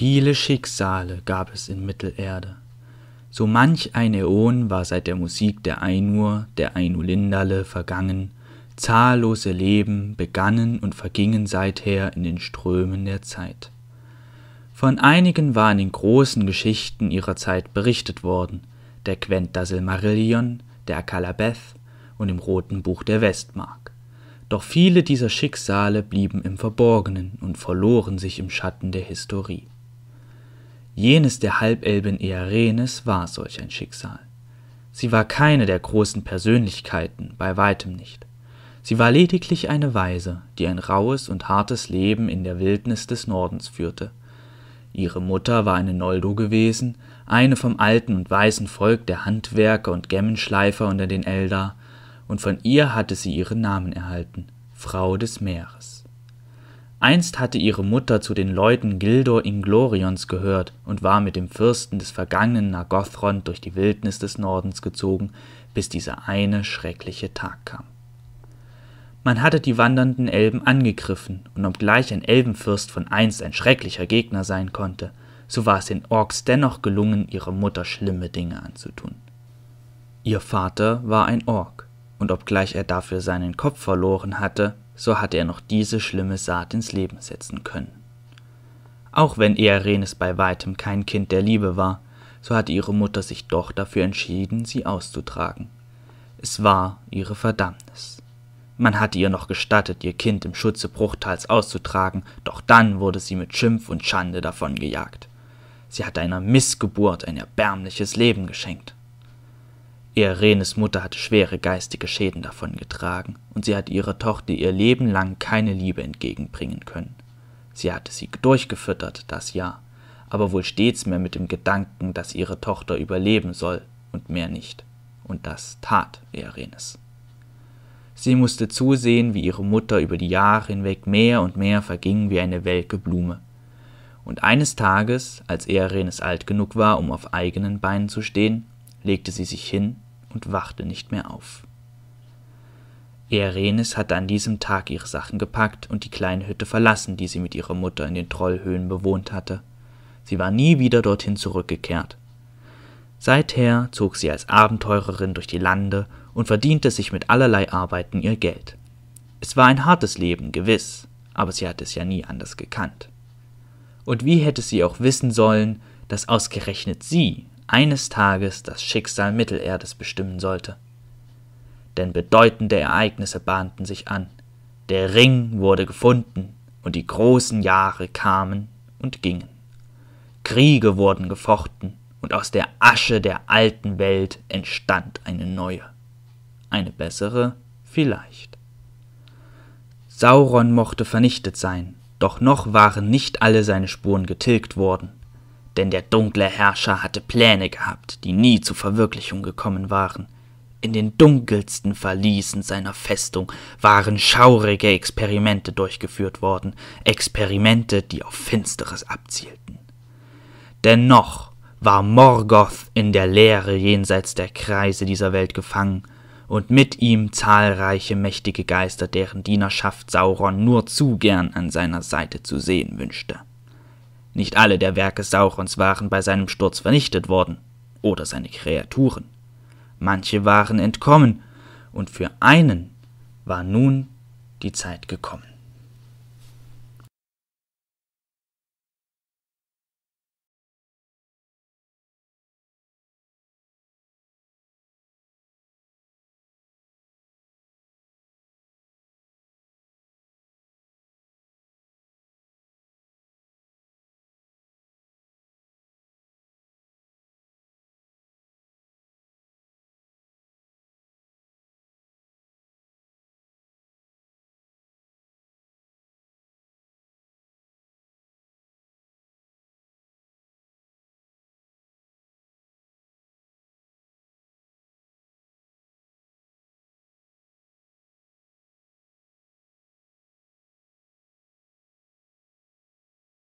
Viele Schicksale gab es in Mittelerde. So manch ein Äon war seit der Musik der Ainur, der Ainulindale, vergangen, zahllose Leben begannen und vergingen seither in den Strömen der Zeit. Von einigen war in den großen Geschichten ihrer Zeit berichtet worden, der Quent das Silmarillion, der Akalabeth und im Roten Buch der Westmark. Doch viele dieser Schicksale blieben im Verborgenen und verloren sich im Schatten der Historie. Jenes der Halbelbin Earenes war solch ein Schicksal. Sie war keine der großen Persönlichkeiten, bei weitem nicht. Sie war lediglich eine Waise, die ein rauhes und hartes Leben in der Wildnis des Nordens führte. Ihre Mutter war eine Noldo gewesen, eine vom alten und weißen Volk der Handwerker und Gemmenschleifer unter den Eldar, und von ihr hatte sie ihren Namen erhalten, Frau des Meeres. Einst hatte ihre Mutter zu den Leuten Gildor Inglorions gehört und war mit dem Fürsten des vergangenen Nargothrond durch die Wildnis des Nordens gezogen, bis dieser eine schreckliche Tag kam. Man hatte die wandernden Elben angegriffen, und obgleich ein Elbenfürst von einst ein schrecklicher Gegner sein konnte, so war es den Orks dennoch gelungen, ihrer Mutter schlimme Dinge anzutun. Ihr Vater war ein Ork, und obgleich er dafür seinen Kopf verloren hatte, so hatte er noch diese schlimme Saat ins Leben setzen können. Auch wenn Earenes bei weitem kein Kind der Liebe war, so hatte ihre Mutter sich doch dafür entschieden, sie auszutragen. Es war ihre Verdammnis. Man hatte ihr noch gestattet, ihr Kind im Schutze Bruchtals auszutragen, doch dann wurde sie mit Schimpf und Schande davongejagt. Sie hatte einer Missgeburt ein erbärmliches Leben geschenkt. Erenes Mutter hatte schwere geistige Schäden davongetragen, und sie hatte ihrer Tochter ihr Leben lang keine Liebe entgegenbringen können. Sie hatte sie durchgefüttert, das ja, aber wohl stets mehr mit dem Gedanken, dass ihre Tochter überleben soll und mehr nicht. Und das tat Erenes. Sie musste zusehen, wie ihre Mutter über die Jahre hinweg mehr und mehr verging wie eine welke Blume. Und eines Tages, als Earenes alt genug war, um auf eigenen Beinen zu stehen, legte sie sich hin und wachte nicht mehr auf. Earenes hatte an diesem Tag ihre Sachen gepackt und die kleine Hütte verlassen, die sie mit ihrer Mutter in den Trollhöhlen bewohnt hatte. Sie war nie wieder dorthin zurückgekehrt. Seither zog sie als Abenteurerin durch die Lande und verdiente sich mit allerlei Arbeiten ihr Geld. Es war ein hartes Leben, gewiss, aber sie hatte es ja nie anders gekannt. Und wie hätte sie auch wissen sollen, dass ausgerechnet sie eines Tages das Schicksal Mittelerdes bestimmen sollte? Denn bedeutende Ereignisse bahnten sich an. Der Ring wurde gefunden und die großen Jahre kamen und gingen. Kriege wurden gefochten und aus der Asche der alten Welt entstand eine neue eine bessere vielleicht. Sauron mochte vernichtet sein, doch noch waren nicht alle seine Spuren getilgt worden, denn der dunkle Herrscher hatte Pläne gehabt, die nie zur Verwirklichung gekommen waren. In den dunkelsten Verliesen seiner Festung waren schaurige Experimente durchgeführt worden, Experimente, die auf Finsteres abzielten. Dennoch war Morgoth in der Leere jenseits der Kreise dieser Welt gefangen und mit ihm zahlreiche mächtige Geister, deren Dienerschaft Sauron nur zu gern an seiner Seite zu sehen wünschte. Nicht alle der Werke Saurons waren bei seinem Sturz vernichtet worden, oder seine Kreaturen. Manche waren entkommen, und für einen war nun die Zeit gekommen.